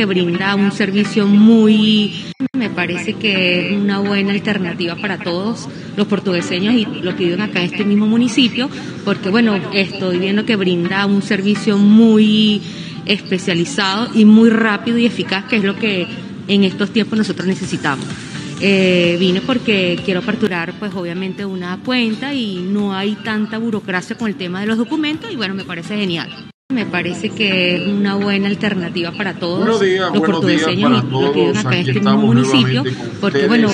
que brinda un servicio muy, me parece que es una buena alternativa para todos los portugueseños y que viven acá en este mismo municipio, porque bueno, estoy viendo que brinda un servicio muy especializado y muy rápido y eficaz, que es lo que en estos tiempos nosotros necesitamos. Eh, vine porque quiero aperturar, pues obviamente, una cuenta y no hay tanta burocracia con el tema de los documentos y bueno, me parece genial. Me parece que es una buena alternativa para todos los portugueseños y los que acá este municipio, porque bueno...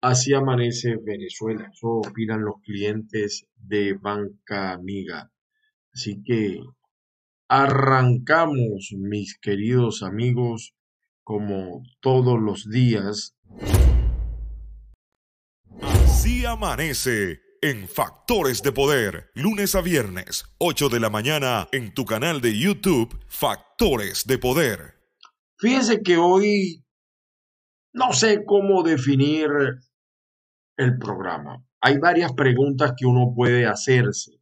Así amanece Venezuela, eso opinan los clientes de Banca Amiga. Así que arrancamos, mis queridos amigos, como todos los días. Así amanece en Factores de Poder, lunes a viernes, 8 de la mañana, en tu canal de YouTube, Factores de Poder. Fíjense que hoy no sé cómo definir el programa. Hay varias preguntas que uno puede hacerse.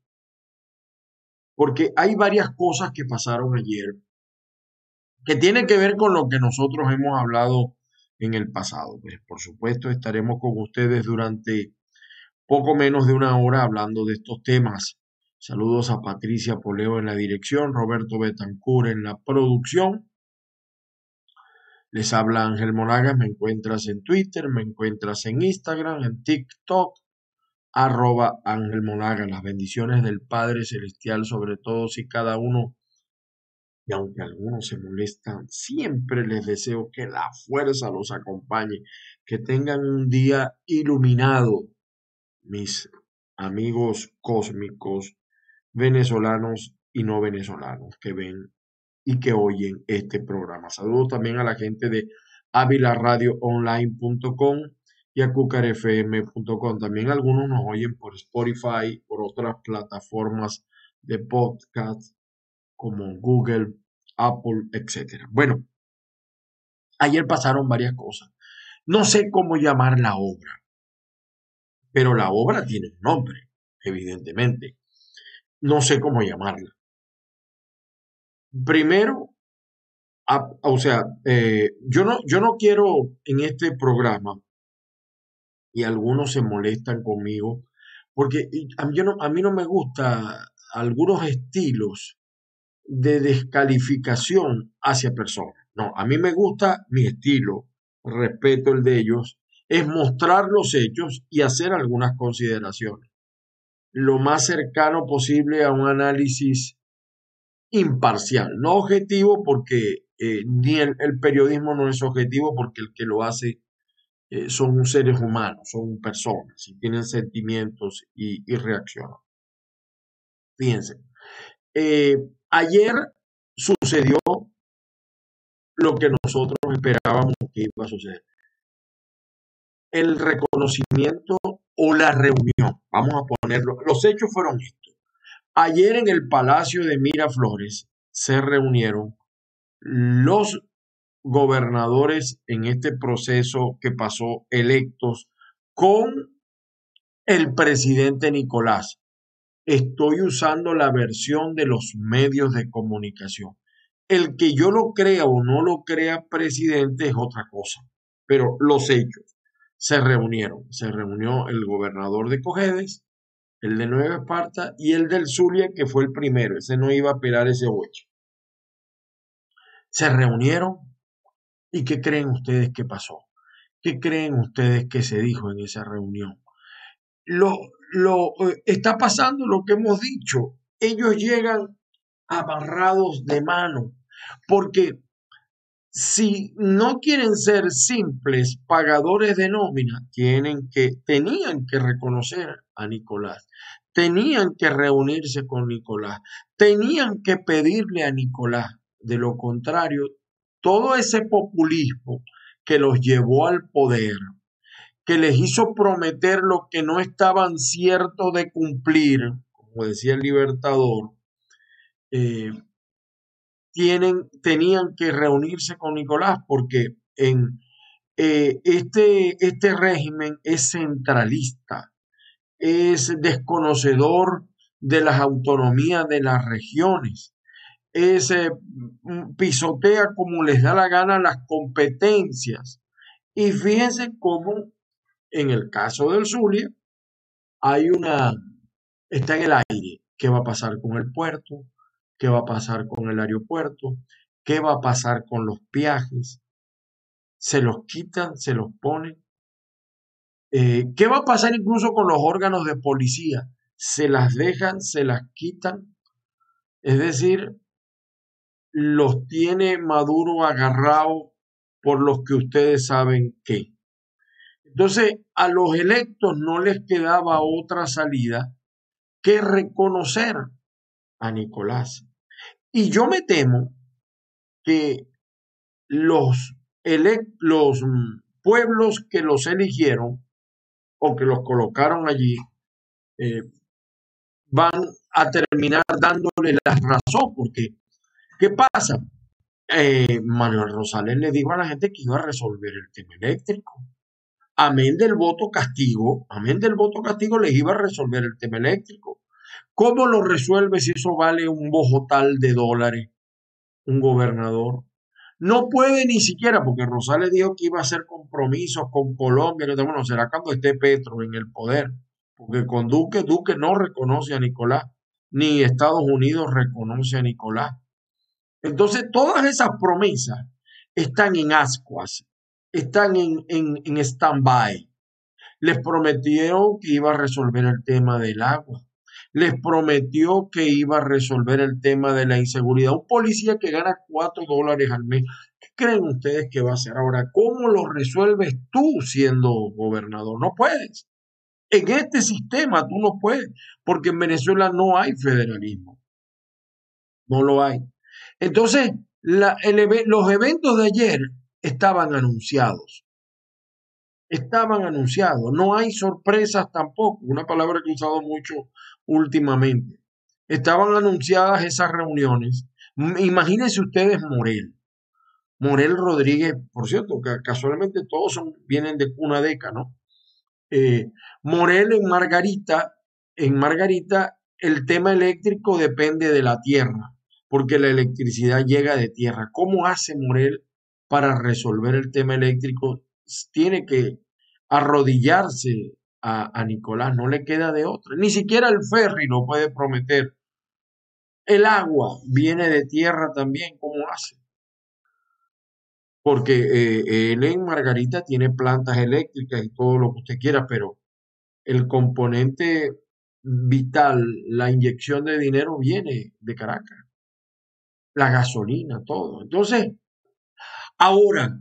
Porque hay varias cosas que pasaron ayer que tienen que ver con lo que nosotros hemos hablado en el pasado. Pues, por supuesto, estaremos con ustedes durante poco menos de una hora hablando de estos temas. Saludos a Patricia Poleo en la dirección, Roberto Betancur en la producción. Les habla Ángel Monagas, me encuentras en Twitter, me encuentras en Instagram, en TikTok, arroba Ángel Monagas. Las bendiciones del Padre Celestial sobre todos y cada uno. Y aunque algunos se molestan, siempre les deseo que la fuerza los acompañe, que tengan un día iluminado mis amigos cósmicos venezolanos y no venezolanos que ven y que oyen este programa. Saludos también a la gente de avilaradioonline.com y a cucarfm.com. También algunos nos oyen por Spotify, por otras plataformas de podcast como Google, Apple, etc. Bueno, ayer pasaron varias cosas. No sé cómo llamar la obra pero la obra tiene un nombre, evidentemente. No sé cómo llamarla. Primero, o sea, eh, yo, no, yo no quiero en este programa, y algunos se molestan conmigo, porque a mí, no, a mí no me gusta algunos estilos de descalificación hacia personas. No, a mí me gusta mi estilo, respeto el de ellos, es mostrar los hechos y hacer algunas consideraciones. Lo más cercano posible a un análisis imparcial, no objetivo porque eh, ni el, periodismo no es objetivo porque el que lo hace eh, son seres humanos, son personas y tienen sentimientos y, reaccionan. Fíjense, eh, ayer sucedió lo que nosotros esperábamos que iba a suceder el reconocimiento o la reunión. Vamos a ponerlo. Los hechos fueron estos. Ayer en el Palacio de Miraflores se reunieron los gobernadores en este proceso que pasó electos con el presidente Nicolás. Estoy usando la versión de los medios de comunicación. El que yo lo crea o no lo crea presidente es otra cosa, pero los hechos se reunieron. Se reunió el gobernador de Cojedes, el de Nueva Esparta y el del Zulia, que fue el primero. Ese no iba a esperar ese ocho. Se reunieron y ¿qué creen ustedes que pasó? ¿Qué creen ustedes que se dijo en esa reunión? Lo, lo eh, está pasando lo que hemos dicho. Ellos llegan amarrados de mano porque si no quieren ser simples pagadores de nómina, tienen que, tenían que reconocer a Nicolás, tenían que reunirse con Nicolás, tenían que pedirle a Nicolás. De lo contrario, todo ese populismo que los llevó al poder, que les hizo prometer lo que no estaban ciertos de cumplir, como decía el libertador, eh, tienen, tenían que reunirse con Nicolás porque en eh, este, este régimen es centralista, es desconocedor de las autonomías de las regiones, se mm, pisotea como les da la gana las competencias. Y fíjense cómo en el caso del Zulia hay una, está en el aire, qué va a pasar con el puerto, qué va a pasar con el aeropuerto, qué va a pasar con los viajes, se los quitan, se los ponen. Eh, ¿Qué va a pasar incluso con los órganos de policía? Se las dejan, se las quitan. Es decir, los tiene Maduro agarrados por los que ustedes saben que. Entonces, a los electos no les quedaba otra salida que reconocer a Nicolás. Y yo me temo que los, los pueblos que los eligieron o que los colocaron allí eh, van a terminar dándole la razón, porque ¿Qué pasa? Eh, Manuel Rosales le dijo a la gente que iba a resolver el tema eléctrico. Amén del voto castigo, amén del voto castigo les iba a resolver el tema eléctrico. ¿Cómo lo resuelve si eso vale un bojotal de dólares? Un gobernador. No puede ni siquiera, porque Rosales dijo que iba a hacer compromisos con Colombia. Bueno, será cuando esté Petro en el poder. Porque con Duque, Duque no reconoce a Nicolás, ni Estados Unidos reconoce a Nicolás. Entonces, todas esas promesas están en ascuas, están en, en, en stand-by. Les prometió que iba a resolver el tema del agua. Les prometió que iba a resolver el tema de la inseguridad. Un policía que gana cuatro dólares al mes. ¿Qué creen ustedes que va a hacer ahora? ¿Cómo lo resuelves tú siendo gobernador? No puedes. En este sistema tú no puedes, porque en Venezuela no hay federalismo. No lo hay. Entonces, los eventos de ayer estaban anunciados. Estaban anunciados. No hay sorpresas tampoco, una palabra que he usado mucho últimamente. Estaban anunciadas esas reuniones. Imagínense ustedes Morel. Morel Rodríguez, por cierto, que casualmente todos son, vienen de cuna deca, ¿no? Eh, Morel en Margarita, en Margarita el tema eléctrico depende de la tierra porque la electricidad llega de tierra. ¿Cómo hace Morel para resolver el tema eléctrico? Tiene que arrodillarse a, Nicolás, no le queda de otra. Ni siquiera el ferry lo puede prometer. El agua viene de tierra también, ¿cómo hace? Porque eh, en Margarita tiene plantas eléctricas y todo lo que usted quiera, pero el componente vital, la inyección de dinero viene de Caracas la gasolina, todo. Entonces, ahora,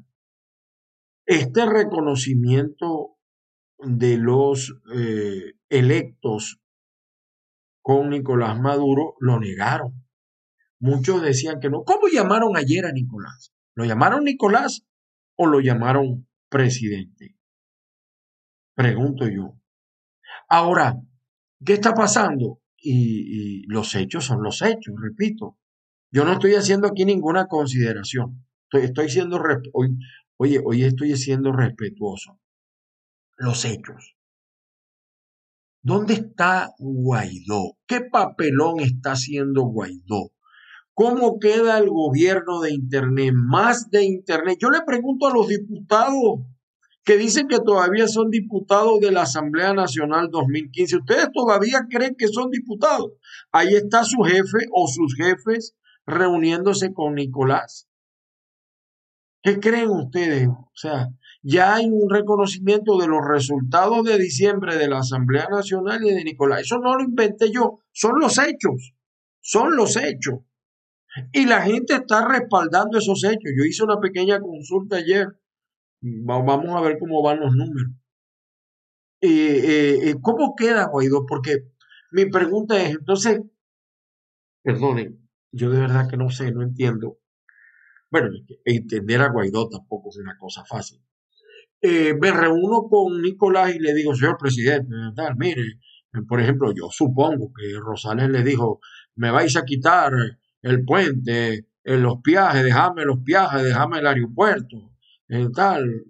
este reconocimiento de los eh, electos con Nicolás Maduro lo negaron. Muchos decían que no. ¿Cómo llamaron ayer a Nicolás? ¿Lo llamaron Nicolás o lo llamaron presidente? Pregunto yo. Ahora, ¿qué está pasando? y los hechos son los hechos, repito. Yo no estoy haciendo aquí ninguna consideración. Estoy, estoy siendo, oye, hoy estoy siendo respetuoso. Los hechos. ¿Dónde está Guaidó? ¿Qué papelón está haciendo Guaidó? ¿Cómo queda el gobierno de Internet? Más de Internet. Yo le pregunto a los diputados que dicen que todavía son diputados de la Asamblea Nacional 2015. ¿Ustedes todavía creen que son diputados? Ahí está su jefe o sus jefes reuniéndose con Nicolás. ¿Qué creen ustedes? O sea, ya hay un reconocimiento de los resultados de diciembre de la Asamblea Nacional y de Nicolás. Eso no lo inventé yo, son los hechos, son los hechos. Y la gente está respaldando esos hechos. Yo hice una pequeña consulta ayer. Vamos a ver cómo van los números. Eh, ¿Cómo queda Guaidó? Porque mi pregunta es, entonces, perdonen, yo de verdad que no sé, no entiendo. Bueno, entender a Guaidó tampoco es una cosa fácil. Eh, me reúno con Nicolás y le digo, señor presidente, tal, mire, por ejemplo, yo supongo que Rosales le dijo, me vais a quitar el puente, en los viajes, déjame los viajes, déjame el aeropuerto, tal.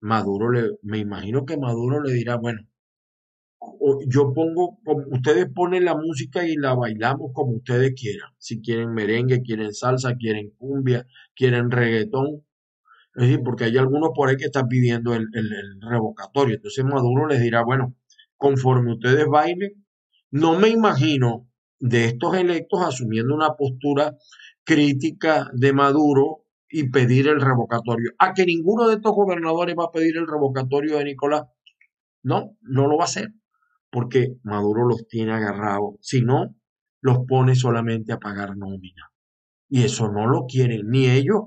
Maduro le, me imagino que Maduro le dirá, bueno, yo pongo, ustedes ponen la música y la bailamos como ustedes quieran. Si quieren merengue, quieren salsa, quieren cumbia, quieren reggaetón. Es decir, porque hay algunos por ahí que están pidiendo el, el revocatorio. Entonces Maduro les dirá, bueno, conforme ustedes bailen, no me imagino de estos electos asumiendo una postura crítica de Maduro y pedir el revocatorio. A que ninguno de estos gobernadores va a pedir el revocatorio de Nicolás. No, no lo va a hacer, porque Maduro los tiene agarrados. Si no, los pone solamente a pagar nómina. Y eso no lo quieren ni ellos,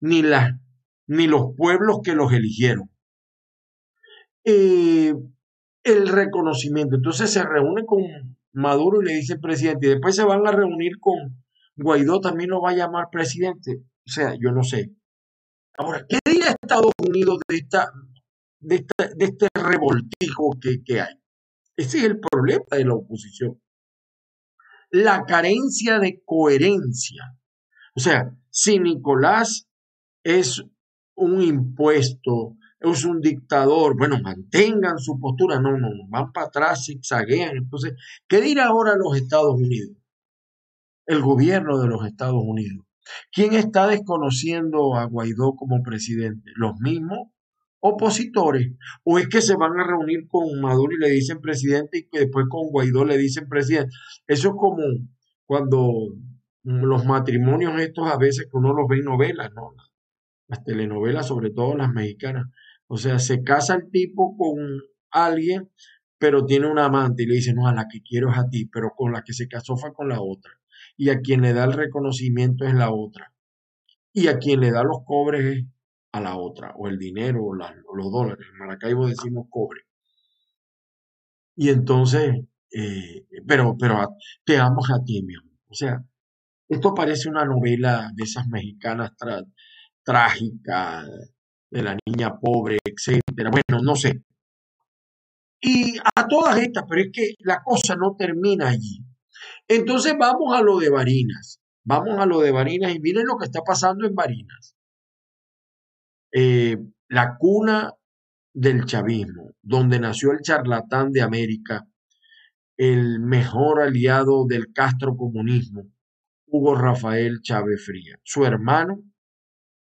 ni, las, ni los pueblos que los eligieron. Eh, el reconocimiento. Entonces se reúne con Maduro y le dice presidente, y después se van a reunir con Guaidó, también lo va a llamar presidente. O sea, yo no sé. Ahora, ¿qué dirá Estados Unidos de, esta, de, este revoltijo que, que hay? Ese es el problema de la oposición. La carencia de coherencia. O sea, si Nicolás es un impuesto, es un dictador, bueno, mantengan su postura, no, no, van para atrás, zigzaguean. Entonces, ¿qué dirá ahora los Estados Unidos? El gobierno de los Estados Unidos. ¿Quién está desconociendo a Guaidó como presidente? ¿Los mismos opositores? ¿O es que se van a reunir con Maduro y le dicen presidente y después con Guaidó le dicen presidente? Eso es como cuando los matrimonios estos a veces que uno los ve en novelas, ¿no? Las telenovelas, sobre todo las mexicanas o sea, se casa el tipo con alguien, pero tiene una amante y le dice, no, a la que quiero es a ti, pero con la que se casó fue con la otra. Y a quien le da el reconocimiento es la otra. Y a quien le da los cobres es a la otra, o el dinero, o, los dólares. En Maracaibo decimos cobre. Y entonces, eh, pero, pero te amo a ti, mi amor. O sea, esto parece una novela de esas mexicanas trágicas, de la niña pobre, etcétera. Bueno, no sé. Y a todas estas, pero es que la cosa no termina allí. Entonces vamos a lo de Barinas. Vamos a lo de Barinas y miren lo que está pasando en Barinas. Eh, la cuna del chavismo, donde nació el charlatán de América, el mejor aliado del Castro comunismo, Hugo Rafael Chávez Fría. Su hermano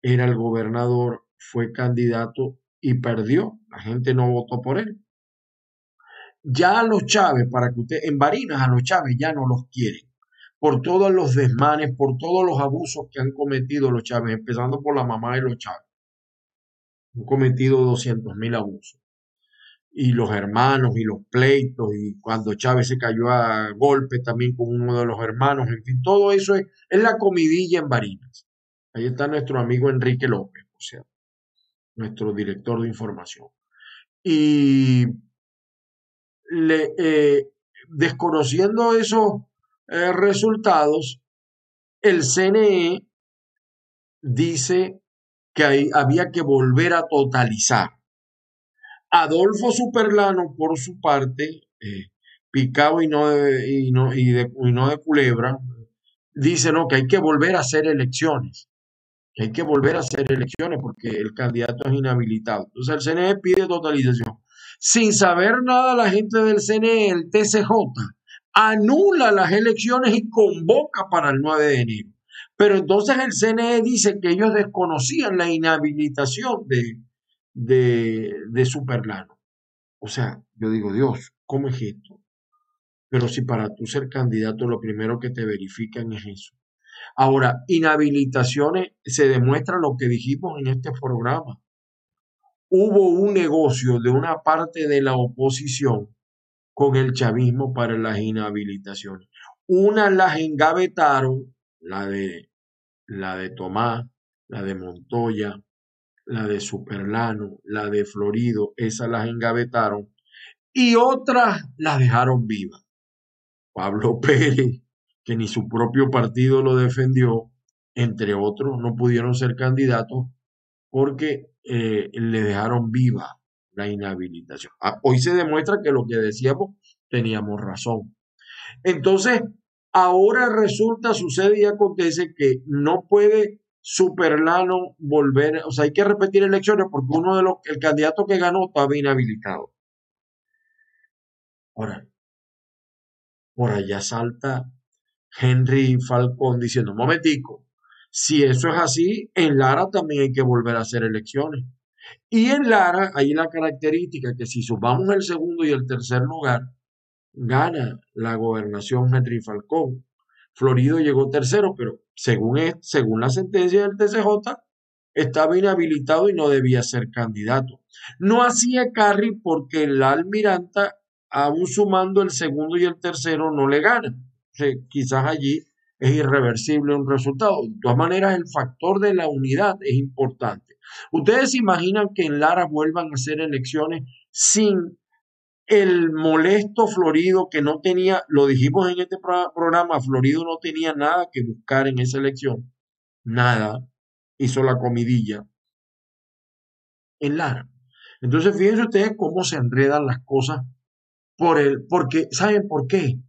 era el gobernador fue candidato y perdió. La gente no votó por él. Ya a los Chávez, para que usted, en Barinas a los Chávez ya no los quieren. Por todos los desmanes, por todos los abusos que han cometido los Chávez, empezando por la mamá de los Chávez. Han cometido 200 mil abusos. Y los hermanos y los pleitos, y cuando Chávez se cayó a golpe también con uno de los hermanos, en fin, todo eso es, es la comidilla en Barinas. Ahí está nuestro amigo Enrique López, o sea, nuestro director de información. Y eh, desconociendo esos eh, resultados, el CNE dice que había que volver a totalizar. Adolfo Superlano, por su parte, eh, picado y no, no, y, de, y no de culebra, dice no, que hay que volver a hacer elecciones que hay que volver a hacer elecciones porque el candidato es inhabilitado. Entonces el CNE pide totalización. Sin saber nada la gente del CNE, el TCJ, anula las elecciones y convoca para el 9 de enero. Pero entonces el CNE dice que ellos desconocían la inhabilitación de, de, de Superlano. O sea, yo digo, Dios, ¿cómo es esto? Pero si para tú ser candidato lo primero que te verifican es eso. Ahora, inhabilitaciones, se demuestra lo que dijimos en este programa. Hubo un negocio de una parte de la oposición con el chavismo para las inhabilitaciones. Una las engavetaron, la de, la de Tomás, la de Montoya, la de Superlano, la de Florido, esas las engavetaron, y otras las dejaron vivas. Pablo Pérez, que ni su propio partido lo defendió, entre otros, no pudieron ser candidatos porque eh, le dejaron viva la inhabilitación. Ah, hoy se demuestra que lo que decíamos teníamos razón. Entonces, ahora resulta, sucede y acontece que no puede Superlano volver, o sea, hay que repetir elecciones porque uno de los, el candidato que ganó estaba inhabilitado. Ahora, por allá salta Henry Falcón diciendo, momentico, si eso es así, en Lara también hay que volver a hacer elecciones. Y en Lara hay la característica que si sumamos el segundo y el tercer lugar, gana la gobernación Henry Falcón. Florido llegó tercero, pero según, según la sentencia del TCJ, estaba inhabilitado y no debía ser candidato. No hacía Carri porque la almiranta, aún sumando el segundo y el tercero, no le gana. quizás allí es irreversible un resultado. De todas maneras, el factor de la unidad es importante. Ustedes imaginan que en Lara vuelvan a hacer elecciones sin el molesto Florido que no tenía, lo dijimos en este programa, Florido no tenía nada que buscar en esa elección, nada, hizo la comidilla en Lara. Entonces, fíjense ustedes cómo se enredan las cosas por el, porque, ¿saben por qué?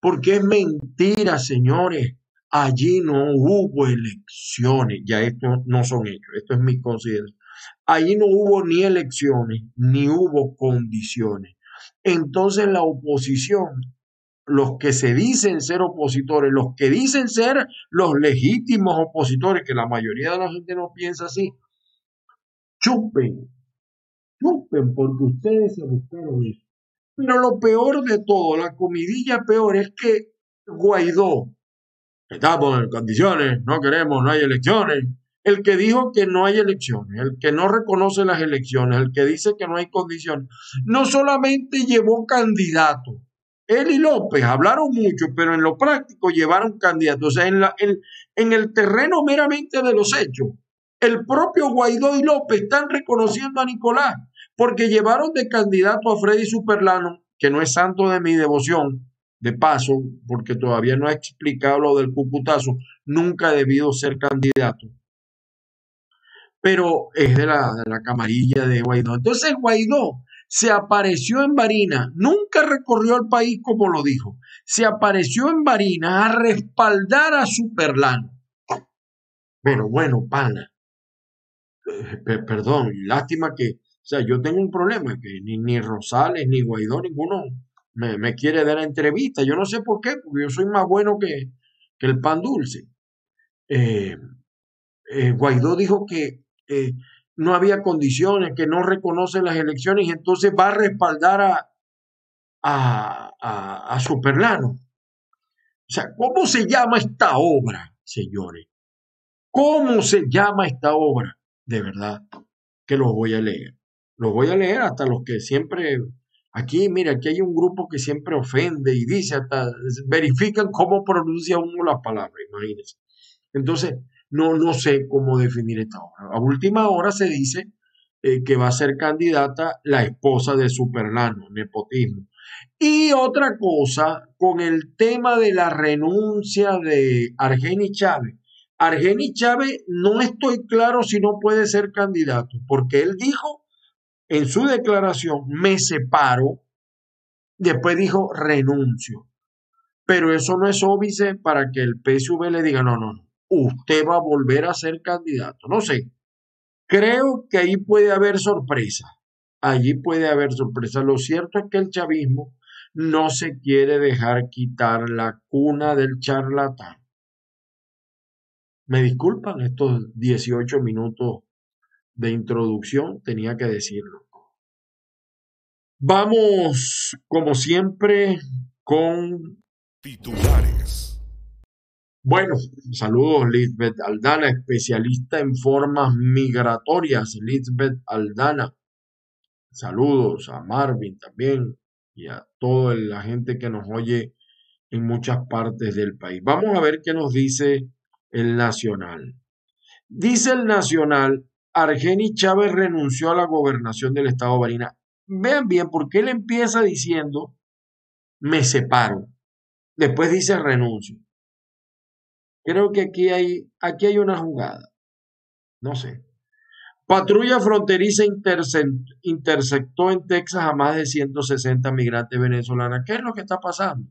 Porque es mentira, señores. Allí no hubo elecciones, ya esto no son hechos, esto es mi consideración. Allí no hubo ni elecciones, ni hubo condiciones. Entonces la oposición, los que se dicen ser opositores, los que dicen ser los legítimos opositores, que la mayoría de la gente no piensa así, chupen, chupen porque ustedes se buscaron eso. Pero lo peor de todo, la comidilla peor es que Guaidó, estamos en condiciones, no queremos, no hay elecciones. El que dijo que no hay elecciones, el que no reconoce las elecciones, el que dice que no hay condiciones, no solamente llevó candidato, él y López hablaron mucho, pero en lo práctico llevaron candidatos. O sea, en, la, en el terreno meramente de los hechos, el propio Guaidó y López están reconociendo a Nicolás, porque llevaron de candidato a Freddy Superlano, que no es santo de mi devoción, de paso, porque todavía no ha explicado lo del Cuputazo, nunca ha debido ser candidato. Pero es de la, de la camarilla de Guaidó. Entonces Guaidó se apareció en Barinas, nunca recorrió el país como lo dijo, se apareció en Barinas a respaldar a Superlano. Pero bueno, pana, eh, perdón, lástima que, o sea, yo tengo un problema, que ni, ni Rosales, ni Guaidó, ninguno me, quiere dar entrevista. Yo no sé por qué, porque yo soy más bueno que, el pan dulce. Eh, eh, Guaidó dijo que no había condiciones, que no reconoce las elecciones y entonces va a respaldar a, a, a, Superlano. O sea, ¿cómo se llama esta obra, señores? ¿Cómo se llama esta obra? De verdad que los voy a leer. Los voy a leer hasta los que siempre Aquí, mira, aquí hay un grupo que siempre ofende y dice, hasta verifican cómo pronuncia uno la palabra, imagínense. Entonces, no, no sé cómo definir esta obra. A última hora se dice eh, que va a ser candidata la esposa de Superlano, nepotismo. Y otra cosa, con el tema de la renuncia de Argeni Chávez. Argeni Chávez no estoy claro si no puede ser candidato, porque él dijo en su declaración, me separo, después dijo renuncio. Pero eso no es óbice para que el PSV le diga, no, no, no, usted va a volver a ser candidato. No sé, creo que ahí puede haber sorpresa. Allí puede haber sorpresa. Lo cierto es que el chavismo no se quiere dejar quitar la cuna del charlatán. Me disculpan estos 18 minutos de introducción, tenía que decirlo. Vamos, como siempre, con titulares. Bueno, saludos Lisbeth Aldana, especialista en formas migratorias. Lisbeth Aldana. Saludos a Marvin también y a toda la gente que nos oye en muchas partes del país. Vamos a ver qué nos dice el Nacional. Dice el Nacional, Argeni Chávez renunció a la gobernación del estado de Barina. Vean bien, porque él empieza diciendo, me separo. Después dice renuncio. Creo que aquí hay, aquí hay una jugada. No sé. Patrulla fronteriza interceptó en Texas a más de 160 migrantes venezolanos. ¿Qué es lo que está pasando?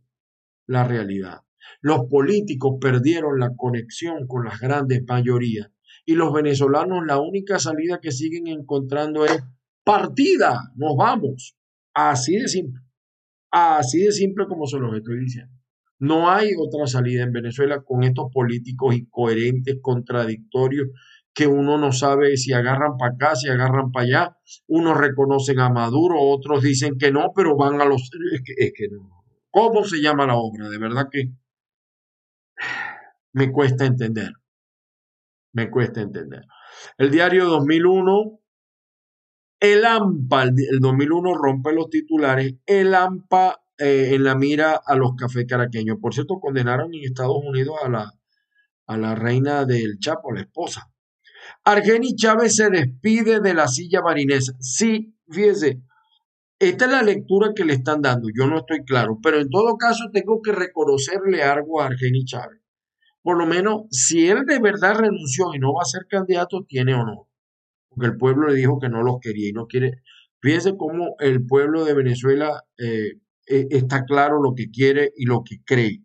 La realidad. Los políticos perdieron la conexión con las grandes mayorías y los venezolanos la única salida que siguen encontrando es partida, nos vamos. Así de simple. Así de simple como se los estoy diciendo. No hay otra salida en Venezuela con estos políticos incoherentes, contradictorios, que uno no sabe si agarran para acá, si agarran para allá. Unos reconocen a Maduro, otros dicen que no, pero van a los... Es que, es que no. ¿Cómo se llama la obra? De verdad que me cuesta entender. Me cuesta entender. El diario 2001, el AMPA, el 2001 rompe los titulares, el AMPA eh, en la mira a los cafés caraqueños. Por cierto, condenaron en Estados Unidos a la, a la reina del Chapo, la esposa. Argeni Chávez se despide de la silla marinesa. Sí, fíjese, esta es la lectura que le están dando. Yo no estoy claro, pero en todo caso tengo que reconocerle algo a Argeni Chávez. Por lo menos, si él de verdad renunció y no va a ser candidato, tiene honor. Porque el pueblo le dijo que no los quería y no quiere. Fíjese cómo el pueblo de Venezuela eh, eh, está claro lo que quiere y lo que cree.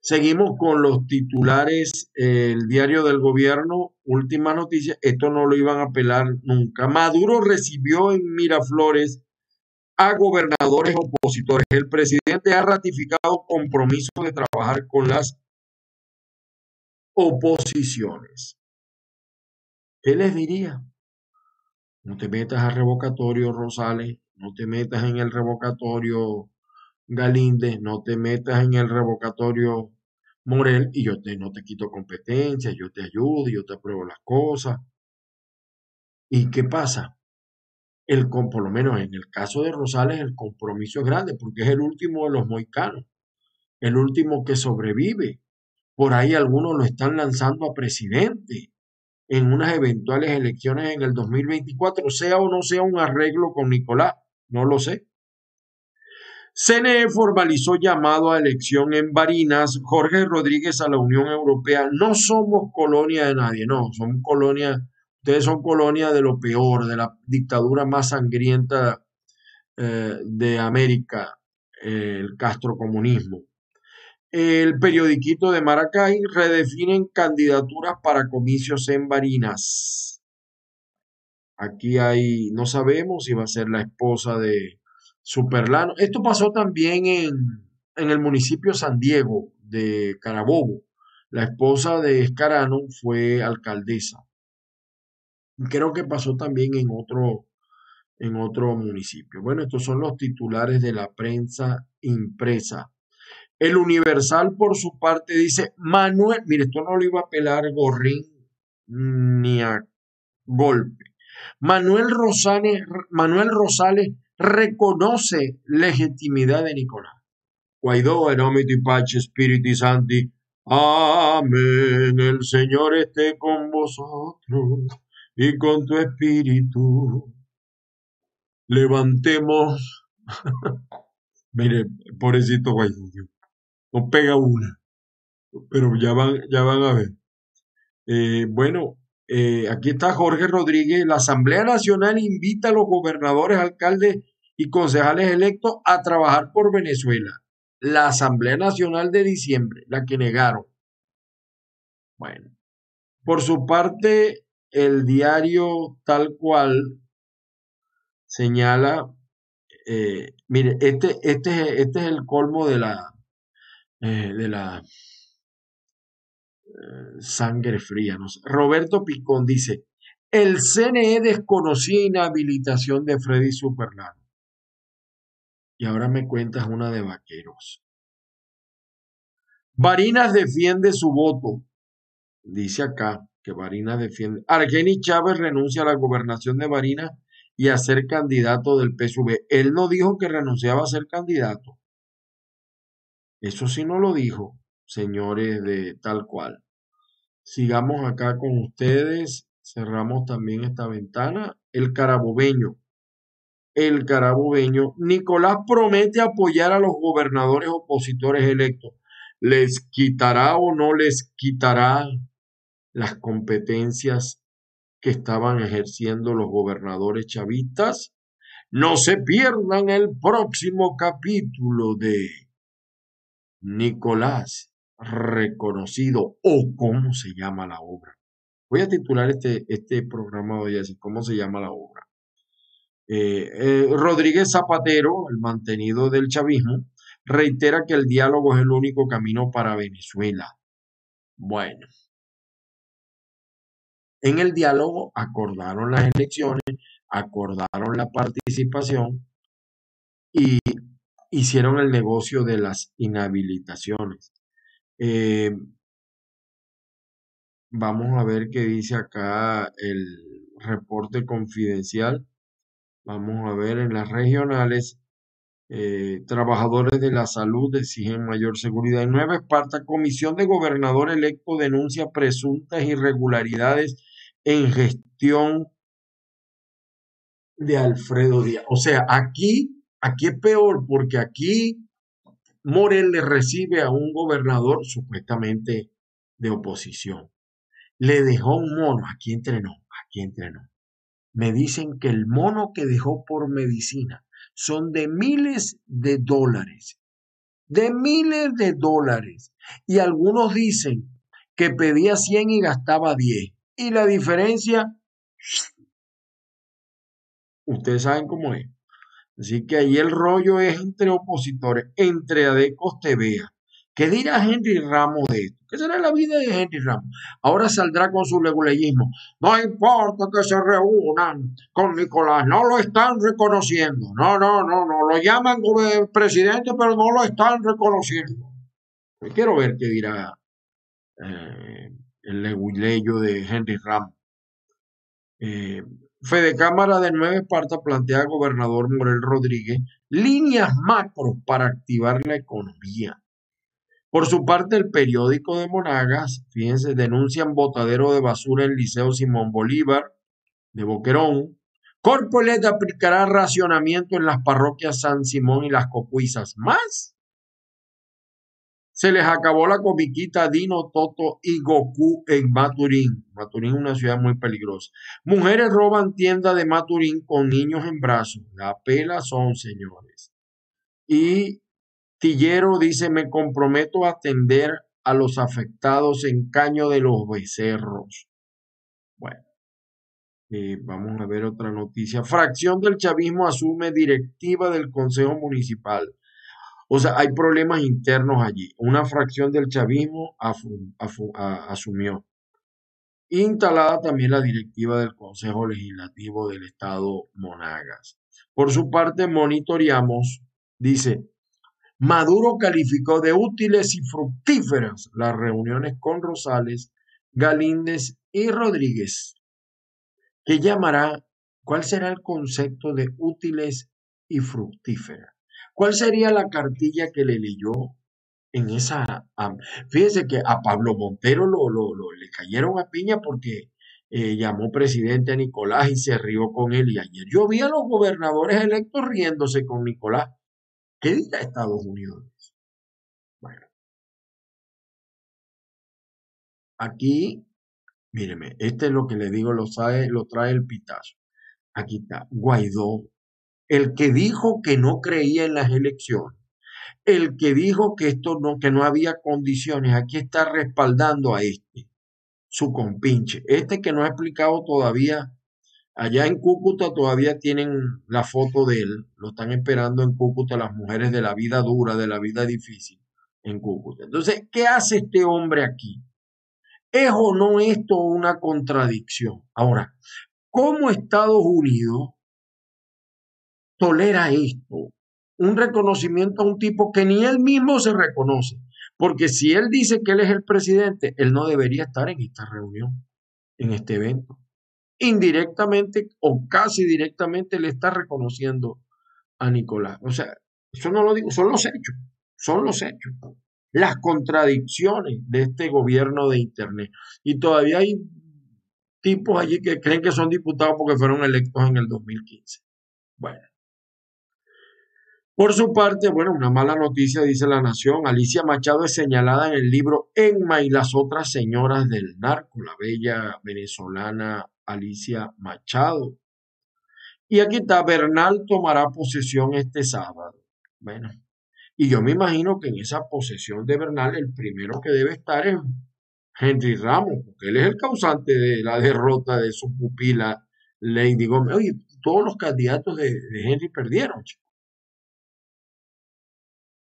Seguimos con los titulares, el diario del gobierno, última noticia, esto no lo iban a apelar nunca. Maduro recibió en Miraflores a gobernadores opositores. El presidente ha ratificado compromiso de trabajar con las oposiciones. ¿Qué les diría? No te metas al revocatorio Rosales, no te metas en el revocatorio Galíndez, no te metas en el revocatorio Morel y yo te, no te quito competencia, yo te ayudo, yo te apruebo las cosas. ¿Y qué pasa? El, por lo menos en el caso de Rosales, el compromiso es grande porque es el último de los moicanos, el último que sobrevive. Por ahí algunos lo están lanzando a presidente en unas eventuales elecciones en el 2024, sea o no sea un arreglo con Nicolás, no lo sé. CNE formalizó llamado a elección en Barinas. Jorge Rodríguez a la Unión Europea. No somos colonia de nadie, no, son colonia, ustedes son colonia de lo peor, de la dictadura más sangrienta eh, de América, el castrocomunismo. El periodiquito de Maracay redefinen candidaturas para comicios en Barinas. Aquí hay, no sabemos si va a ser la esposa de Superlano. Esto pasó también en, en el municipio San Diego de Carabobo. La esposa de Escarano fue alcaldesa. Creo que pasó también en otro, en otro municipio. Bueno, estos son los titulares de la prensa impresa. El Universal, por su parte, dice, Manuel, mire, esto no lo iba a pelar Gorrín ni a golpe. Manuel Rosales, Manuel Rosales reconoce legitimidad de Nicolás. Guaidó, en y pace, Spiriti Santi. Amén. El Señor esté con vosotros y con tu espíritu. Levantemos. Mire, pobrecito Guaidó, no pega una. Pero ya van, ya van a ver. Eh, bueno, eh, aquí está Jorge Rodríguez. La Asamblea Nacional invita a los gobernadores, alcaldes y concejales electos a trabajar por Venezuela. La Asamblea Nacional de diciembre, la que negaron. Bueno, por su parte, el diario tal cual señala, eh, mire, este, este, este es el colmo de la, eh, de la sangre fría. No Roberto Picón dice, el CNE desconocía inhabilitación de Freddy Superlano. Y ahora me cuentas una de vaqueros. Barinas defiende su voto. Dice acá que Barinas defiende. Argeni Chávez renuncia a la gobernación de Barinas y a ser candidato del PSV. Él no dijo que renunciaba a ser candidato. Eso sí no lo dijo, señores de tal cual. Sigamos acá con ustedes. Cerramos también esta ventana. El carabobeño. El carabobeño. Nicolás promete apoyar a los gobernadores opositores electos. ¿Les quitará o no les quitará las competencias que estaban ejerciendo los gobernadores chavistas? No se pierdan el próximo capítulo de Nicolás reconocido o cómo se llama la obra. Voy a titular este, este programa hoy así, ¿cómo se llama la obra? Eh, eh, Rodríguez Zapatero, el mantenido del chavismo, reitera que el diálogo es el único camino para Venezuela. Bueno, en el diálogo acordaron las elecciones, acordaron la participación y hicieron el negocio de las inhabilitaciones. Eh, vamos a ver qué dice acá el reporte confidencial. Vamos a ver en las regionales. Eh, trabajadores de la salud exigen mayor seguridad. En Nueva Esparta, Comisión de Gobernador electo denuncia presuntas irregularidades en gestión de Alfredo Díaz. O sea, aquí, aquí es peor porque aquí Le recibe a un gobernador supuestamente de oposición. Le dejó un mono, aquí entrenó, aquí entrenó. Me dicen que el mono que dejó por medicina son de miles de dólares, de miles de dólares. Y algunos dicen que pedía 100 y gastaba 10. Y la diferencia, ustedes saben cómo es. Así que ahí el rollo es entre opositores, entre Adecos TVA. ¿Qué dirá Henry Ramos de esto? ¿Qué será la vida de Henry Ramos? Ahora saldrá con su leguleyismo. No importa que se reúnan con Nicolás, no lo están reconociendo. No, no, no, no. Lo llaman como presidente, pero no lo están reconociendo. Yo quiero ver qué dirá eh, el leguleyo de Henry Ramos. Eh, Fede Cámara de Nueva Esparta plantea al gobernador Morel Rodríguez líneas macro para activar la economía. Por su parte, el periódico de Monagas, fíjense, denuncian botadero de basura en Liceo Simón Bolívar de Boquerón. Corpolet aplicará racionamiento en las parroquias San Simón y las Cocuizas. ¿Más? Se les acabó la comiquita Dino, Toto y Goku en Maturín. Maturín es una ciudad muy peligrosa. Mujeres roban tienda de Maturín con niños en brazos. La pela son, señores. Y Tillero dice, me comprometo a atender a los afectados en Caño de los Becerros. Bueno, eh, vamos a ver otra noticia. Fracción del chavismo asume directiva del Consejo Municipal. O sea, hay problemas internos allí. Una fracción del chavismo asumió. Instalada también la directiva del Consejo Legislativo del Estado Monagas. Por su parte, monitoreamos, dice, Maduro calificó de útiles y fructíferas las reuniones con Rosales, Galíndez y Rodríguez. ¿Qué llamará? ¿Cuál será el concepto de útiles y fructíferas? ¿Cuál sería la cartilla que le leyó en esa... fíjese que a Pablo Montero lo, lo, le cayeron a piña porque eh, llamó presidente a Nicolás y se rió con él. Y ayer yo vi a los gobernadores electos riéndose con Nicolás. ¿Qué dirá Estados Unidos? Bueno. Aquí, míreme, este es lo que le digo, lo, sabe, lo trae el pitazo. Aquí está, Guaidó el que dijo que no creía en las elecciones, el que dijo que esto no, que no había condiciones, aquí está respaldando a este, su compinche, este que no ha explicado todavía, allá en Cúcuta todavía tienen la foto de él, lo están esperando en Cúcuta las mujeres de la vida dura, de la vida difícil en Cúcuta. Entonces, ¿qué hace este hombre aquí? ¿Es o no esto una contradicción? Ahora, ¿cómo Estados Unidos tolera esto? Un reconocimiento a un tipo que ni él mismo se reconoce. Porque si él dice que él es el presidente, él no debería estar en esta reunión, en este evento. Indirectamente o casi directamente le está reconociendo a Nicolás. O sea, eso no lo digo, son los hechos, son los hechos. Las contradicciones de este gobierno de Internet. Y todavía hay tipos allí que creen que son diputados porque fueron electos en el 2015. Bueno, por su parte, bueno, una mala noticia, dice la Nación. Alicia Machado es señalada en el libro Enma y las otras señoras del narco, la bella venezolana Alicia Machado. Y aquí está, Bernal tomará posesión este sábado. Bueno, y yo me imagino que en esa posesión de Bernal el primero que debe estar es Henry Ramos, porque él es el causante de la derrota de su pupila Lady Gómez. Oye, todos los candidatos de, de Henry perdieron.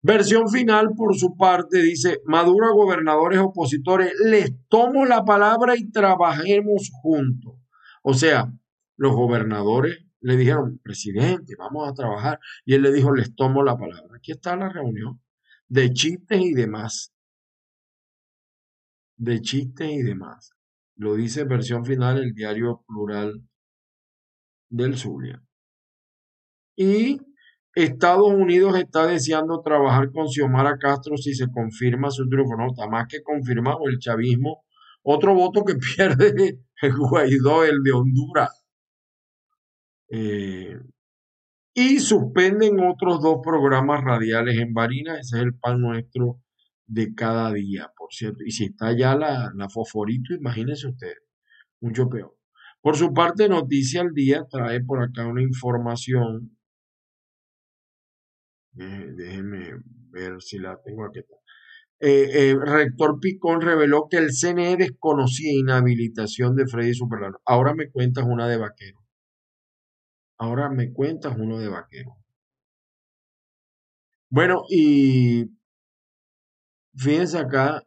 Versión final, por su parte, dice, Maduro, gobernadores opositores, les tomo la palabra y trabajemos juntos. O sea, los gobernadores le dijeron, presidente, vamos a trabajar. Y él le dijo, les tomo la palabra. Aquí está la reunión de chistes y demás. De chistes y demás. Lo dice versión final el diario plural del Zulia. Y Estados Unidos está deseando trabajar con Xiomara Castro si se confirma su triunfo. No, está más que confirmado el chavismo. Otro voto que pierde el Guaidó, el de Honduras. Eh, y suspenden otros dos programas radiales en Barinas. Ese es el pan nuestro de cada día, por cierto. Y si está ya la, la fosforito, imagínense ustedes, mucho peor. Por su parte, Noticia al Día trae por acá una información eh, déjenme ver si la tengo aquí. Eh, eh, rector Picón reveló que el CNE desconocía inhabilitación de Freddy Superlano. Ahora me cuentas una de vaquero. Ahora me cuentas uno de vaquero. Bueno, y fíjense acá,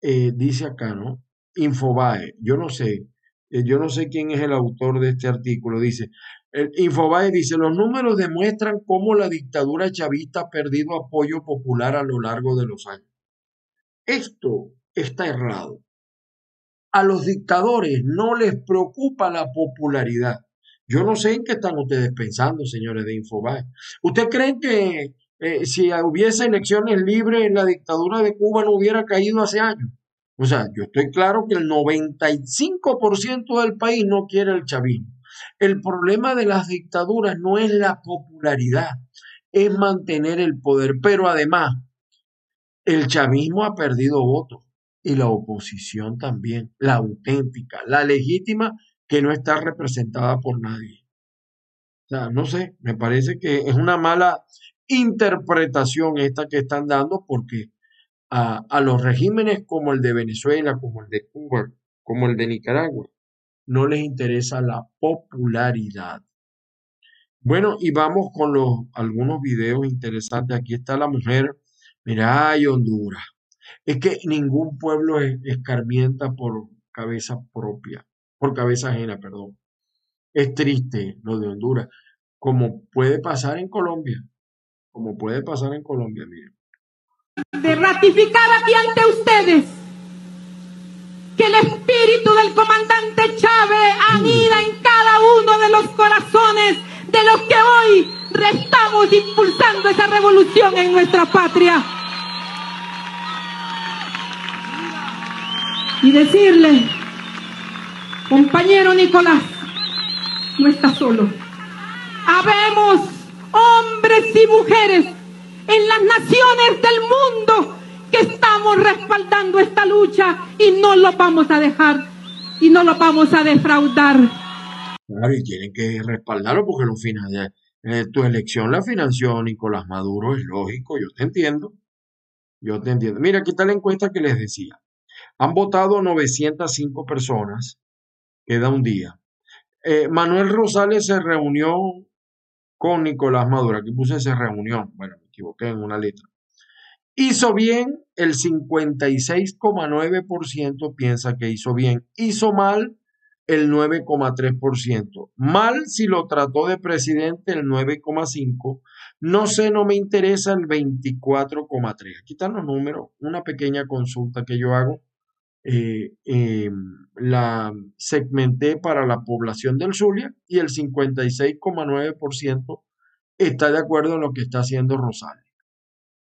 dice acá, ¿no? Infobae, yo no sé, yo no sé quién es el autor de este artículo, dice, el Infobae dice, los números demuestran cómo la dictadura chavista ha perdido apoyo popular a lo largo de los años. Esto está errado. A los dictadores no les preocupa la popularidad. Yo no sé en qué están ustedes pensando, señores de Infobae. ¿Ustedes creen que eh, si hubiese elecciones libres, la dictadura de Cuba no hubiera caído hace años? O sea, yo estoy claro que el 95% del país no quiere el chavismo. El problema de las dictaduras no es la popularidad, es mantener el poder. Pero además, el chavismo ha perdido votos y la oposición también, la auténtica, la legítima, que no está representada por nadie. O sea, no sé, me parece que es una mala interpretación esta que están dando porque a, los regímenes como el de Venezuela, como el de Cuba, como el de Nicaragua, no les interesa la popularidad. Bueno, y vamos con los, algunos videos interesantes. Aquí está la mujer. Mira, ay, Honduras. Es que ningún pueblo es, escarmienta por cabeza propia, por cabeza ajena, perdón. Es triste lo de Honduras, como puede pasar en Colombia, como puede pasar en Colombia, miren. De ratificar aquí ante ustedes que el espíritu del comandante Chávez anida en cada uno de los corazones de los que hoy restamos impulsando esa revolución en nuestra patria. Y decirle, compañero Nicolás, no está solo. Habemos hombres y mujeres en las naciones del mundo que estamos respaldando esta lucha y no lo vamos a dejar y no lo vamos a defraudar. Claro, y tienen que respaldarlo porque lo eh, tu elección la financió Nicolás Maduro, es lógico, yo te entiendo. Yo te entiendo. Mira, aquí está la encuesta que les decía. Han votado 905 personas, queda un día. Eh, Manuel Rosales se reunió con Nicolás Maduro. Aquí puse esa reunión. Bueno, equivoqué en una letra. Hizo bien, el 56,9% piensa que hizo bien. Hizo mal, el 9,3%. Mal si lo trató de presidente, el 9,5%. No sé, no me interesa el 24,3%. Aquí están los números. Una pequeña consulta que yo hago. Eh, em, la segmenté para la población del Zulia y el 56,9% está de acuerdo en lo que está haciendo Rosales.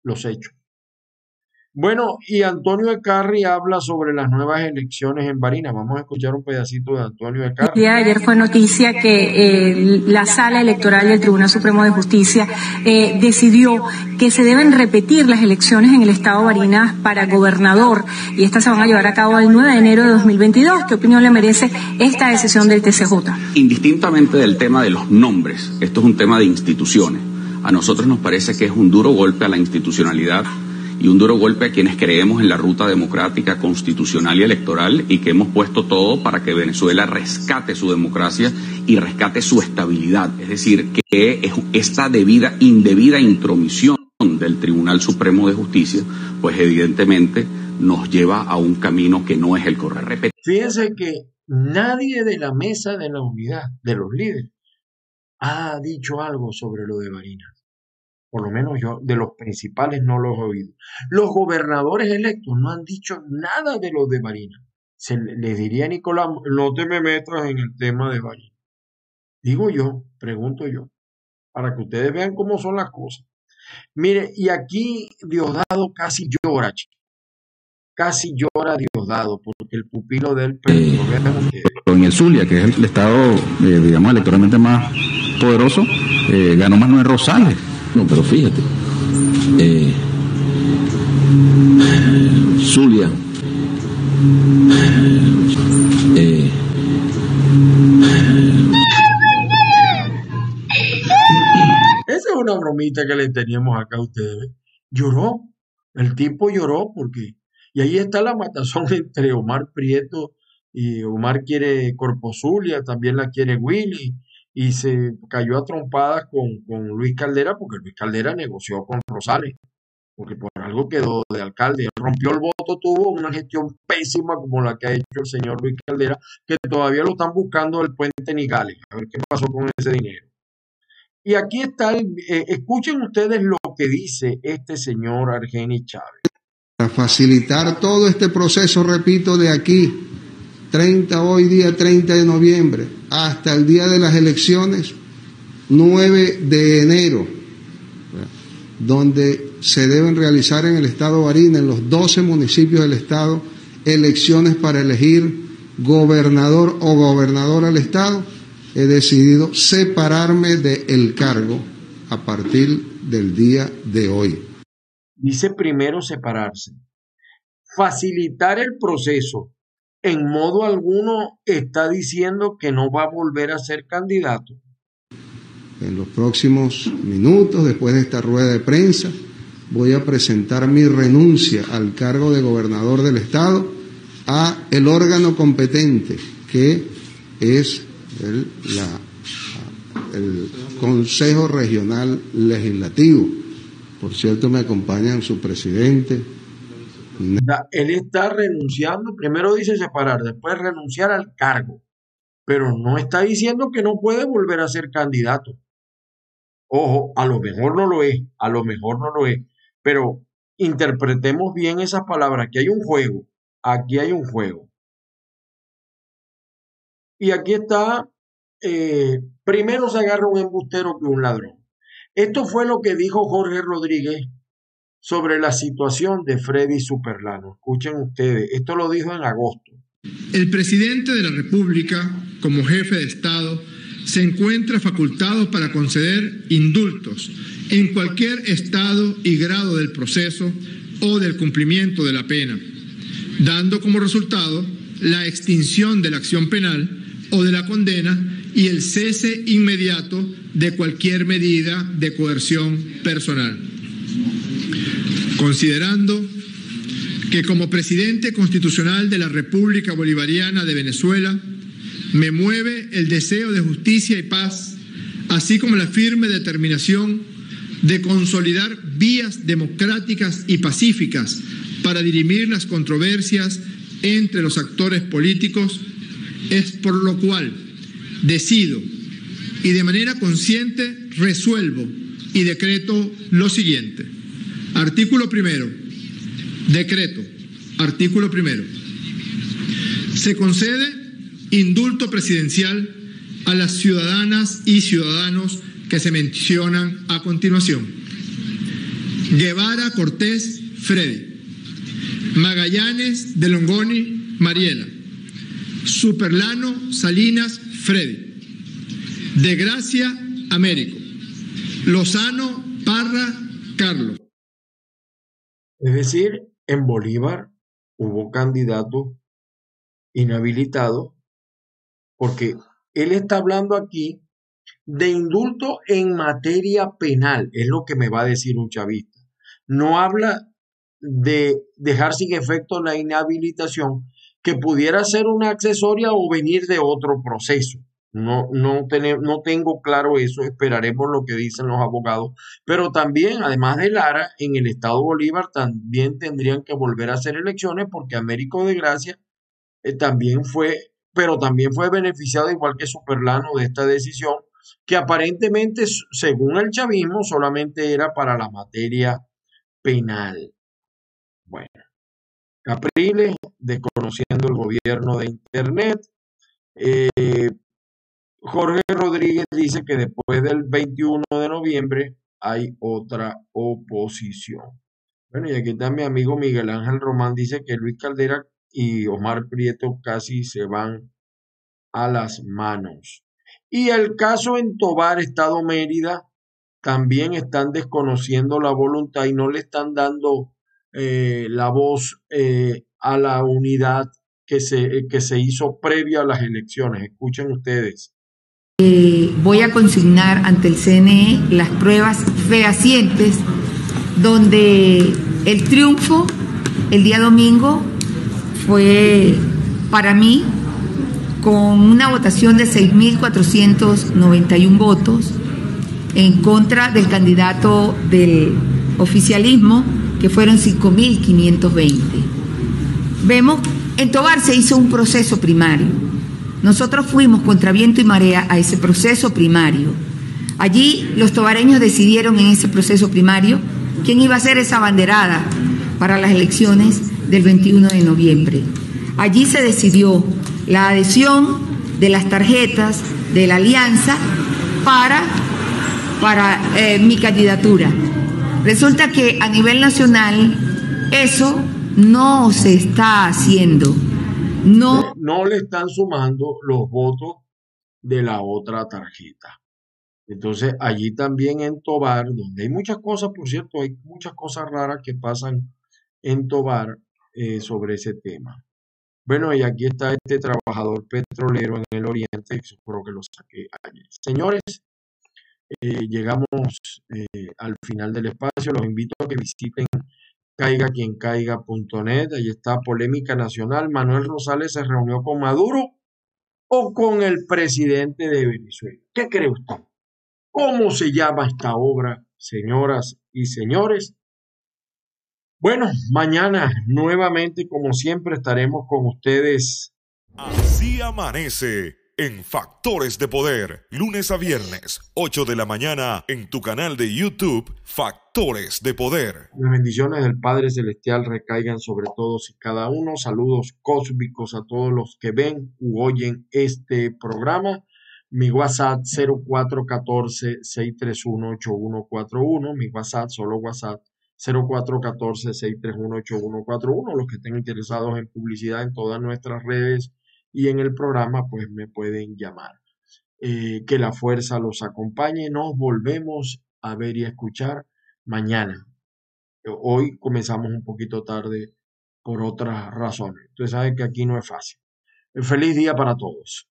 Los hechos. Bueno, y Antonio Ecarri habla sobre las nuevas elecciones en Barinas. Vamos a escuchar un pedacito de Antonio Ecarri. El día de ayer fue noticia que eh, la Sala Electoral del Tribunal Supremo de Justicia eh, decidió que se deben repetir las elecciones en el Estado de Barinas para gobernador y estas se van a llevar a cabo el 9 de enero de 2022. ¿Qué opinión le merece esta decisión del TCJ? Indistintamente del tema de los nombres, esto es un tema de instituciones. A nosotros nos parece que es un duro golpe a la institucionalidad y un duro golpe a quienes creemos en la ruta democrática, constitucional y electoral y que hemos puesto todo para que Venezuela rescate su democracia y rescate su estabilidad. Es decir, que esta debida, indebida intromisión del Tribunal Supremo de Justicia, pues evidentemente nos lleva a un camino que no es el correcto. Fíjense que nadie de la mesa de la unidad, de los líderes, ha dicho algo sobre lo de Barinas. Por lo menos yo, de los principales no los he oído. Los gobernadores electos no han dicho nada de lo de Barinas. Se les diría a Nicolás, no te me metas en el tema de Barinas. Digo yo, pregunto yo, para que ustedes vean cómo son las cosas. Mire, y aquí Diosdado casi llora, casi llora Diosdado, porque el pupilo del eh, en el Zulia, que es el estado, eh, digamos, electoralmente más poderoso, eh, ganó Manuel Rosales. No, pero fíjate, eh, Zulia, eh, esa es una bromita que le teníamos acá a ustedes. Lloró, el tipo lloró porque, y ahí está la matazón entre Omar Prieto y Omar quiere Corpo Zulia, también la quiere Willy, y se cayó a trompadas con, con, Luis Caldera porque Luis Caldera negoció con Rosales, porque por algo quedó de alcalde, rompió el voto, tuvo una gestión pésima como la que ha hecho el señor Luis Caldera, que todavía lo están buscando el puente Nigales, a ver qué pasó con ese dinero. Y aquí está, el, eh, escuchen ustedes lo que dice este señor Argeni Chávez. Para facilitar todo este proceso, repito, de aquí 30, hoy día 30 de noviembre, hasta el día de las elecciones, 9 de enero, donde se deben realizar en el estado Barina, en los 12 municipios del estado, elecciones para elegir gobernador o gobernadora del estado, he decidido separarme del cargo a partir del día de hoy. Dice primero separarse, facilitar el proceso en modo alguno está diciendo que no va a volver a ser candidato. En los próximos minutos, después de esta rueda de prensa, voy a presentar mi renuncia al cargo de gobernador del estado a el órgano competente, que es el, el Consejo Regional Legislativo. Por cierto, me acompañan su presidente, él está renunciando, primero dice separar, después renunciar al cargo, pero no está diciendo que no puede volver a ser candidato. Ojo, a lo mejor no lo es, a lo mejor no lo es, pero interpretemos bien esas palabras, que hay un juego, aquí hay un juego. Y aquí está, eh, primero se agarra un embustero que un ladrón. Esto fue lo que dijo Jorge Rodríguez sobre la situación de Freddy Superlano. Escuchen ustedes, esto lo dijo en agosto. El presidente de la República, como jefe de Estado, se encuentra facultado para conceder indultos en cualquier estado y grado del proceso o del cumplimiento de la pena, dando como resultado la extinción de la acción penal o de la condena y el cese inmediato de cualquier medida de coerción personal considerando que como presidente constitucional de la República Bolivariana de Venezuela me mueve el deseo de justicia y paz, así como la firme determinación de consolidar vías democráticas y pacíficas para dirimir las controversias entre los actores políticos, es por lo cual decido y de manera consciente resuelvo y decreto lo siguiente. Artículo primero. Decreto. Artículo primero. Se concede indulto presidencial a las ciudadanas y ciudadanos que se mencionan a continuación. Guevara Cortés Freddy. Magallanes de Longoni Mariela. Superlano Salinas Freddy. De Gracia Américo. Lozano Parra Carlos. Es decir, en Bolívar hubo candidatos inhabilitados porque él está hablando aquí de indulto en materia penal, es lo que me va a decir un chavista. No habla de dejar sin efecto la inhabilitación que pudiera ser una accesoria o venir de otro proceso. No, no, no tengo claro eso, esperaremos lo que dicen los abogados, pero también, además de Lara, en el Estado Bolívar también tendrían que volver a hacer elecciones porque Américo de Gracia eh, también fue, pero también fue beneficiado igual que Superlano de esta decisión, que aparentemente, según el chavismo, solamente era para la materia penal. Bueno, Capriles, desconociendo el gobierno de Internet. Eh, Jorge Rodríguez dice que después del 21 de noviembre hay otra oposición. Bueno, y aquí está mi amigo Miguel Ángel Román, dice que Luis Caldera y Omar Prieto casi se van a las manos. Y el caso en Tobar, Estado Mérida, también están desconociendo la voluntad y no le están dando eh, la voz eh, a la unidad que se, que se hizo previo a las elecciones. Escuchen ustedes. Eh, voy a consignar ante el CNE las pruebas fehacientes donde el triunfo el día domingo fue para mí con una votación de 6.491 votos en contra del candidato del oficialismo, que fueron 5.520. Vemos, en Tobar se hizo un proceso primario nosotros fuimos contra viento y marea a ese proceso primario. Allí los tobareños decidieron en ese proceso primario quién iba a ser esa banderada para las elecciones del 21 de noviembre. Allí se decidió la adhesión de las tarjetas de la alianza para, para eh, mi candidatura. Resulta que a nivel nacional eso no se está haciendo. No, no le están sumando los votos de la otra tarjeta. Entonces, allí también en Tobar, donde hay muchas cosas, por cierto, hay muchas cosas raras que pasan en Tobar eh, sobre ese tema. Bueno, y aquí está este trabajador petrolero en el oriente, espero que lo saqué ayer. Señores, eh, llegamos eh, al final del espacio. Los invito a que visiten caiga quien caiga.net. Ahí está polémica nacional. Manuel Rosales se reunió con Maduro o con el presidente de Venezuela. ¿Qué cree usted? ¿Cómo se llama esta obra, señoras y señores? Bueno, mañana nuevamente, como siempre, estaremos con ustedes. Así amanece en Factores de Poder, lunes a viernes, 8 de la mañana, en tu canal de YouTube, Factores de Poder. Las bendiciones del Padre Celestial recaigan sobre todos y cada uno. Saludos cósmicos a todos los que ven u oyen este programa. Mi WhatsApp 0414-631-8141. Mi WhatsApp, solo WhatsApp 0414-631-8141. Los que estén interesados en publicidad en todas nuestras redes y en el programa pues me pueden llamar. Eh, que la fuerza los acompañe. Nos volvemos a ver y a escuchar mañana. Hoy comenzamos un poquito tarde por otras razones. Ustedes saben que aquí no es fácil. feliz día para todos.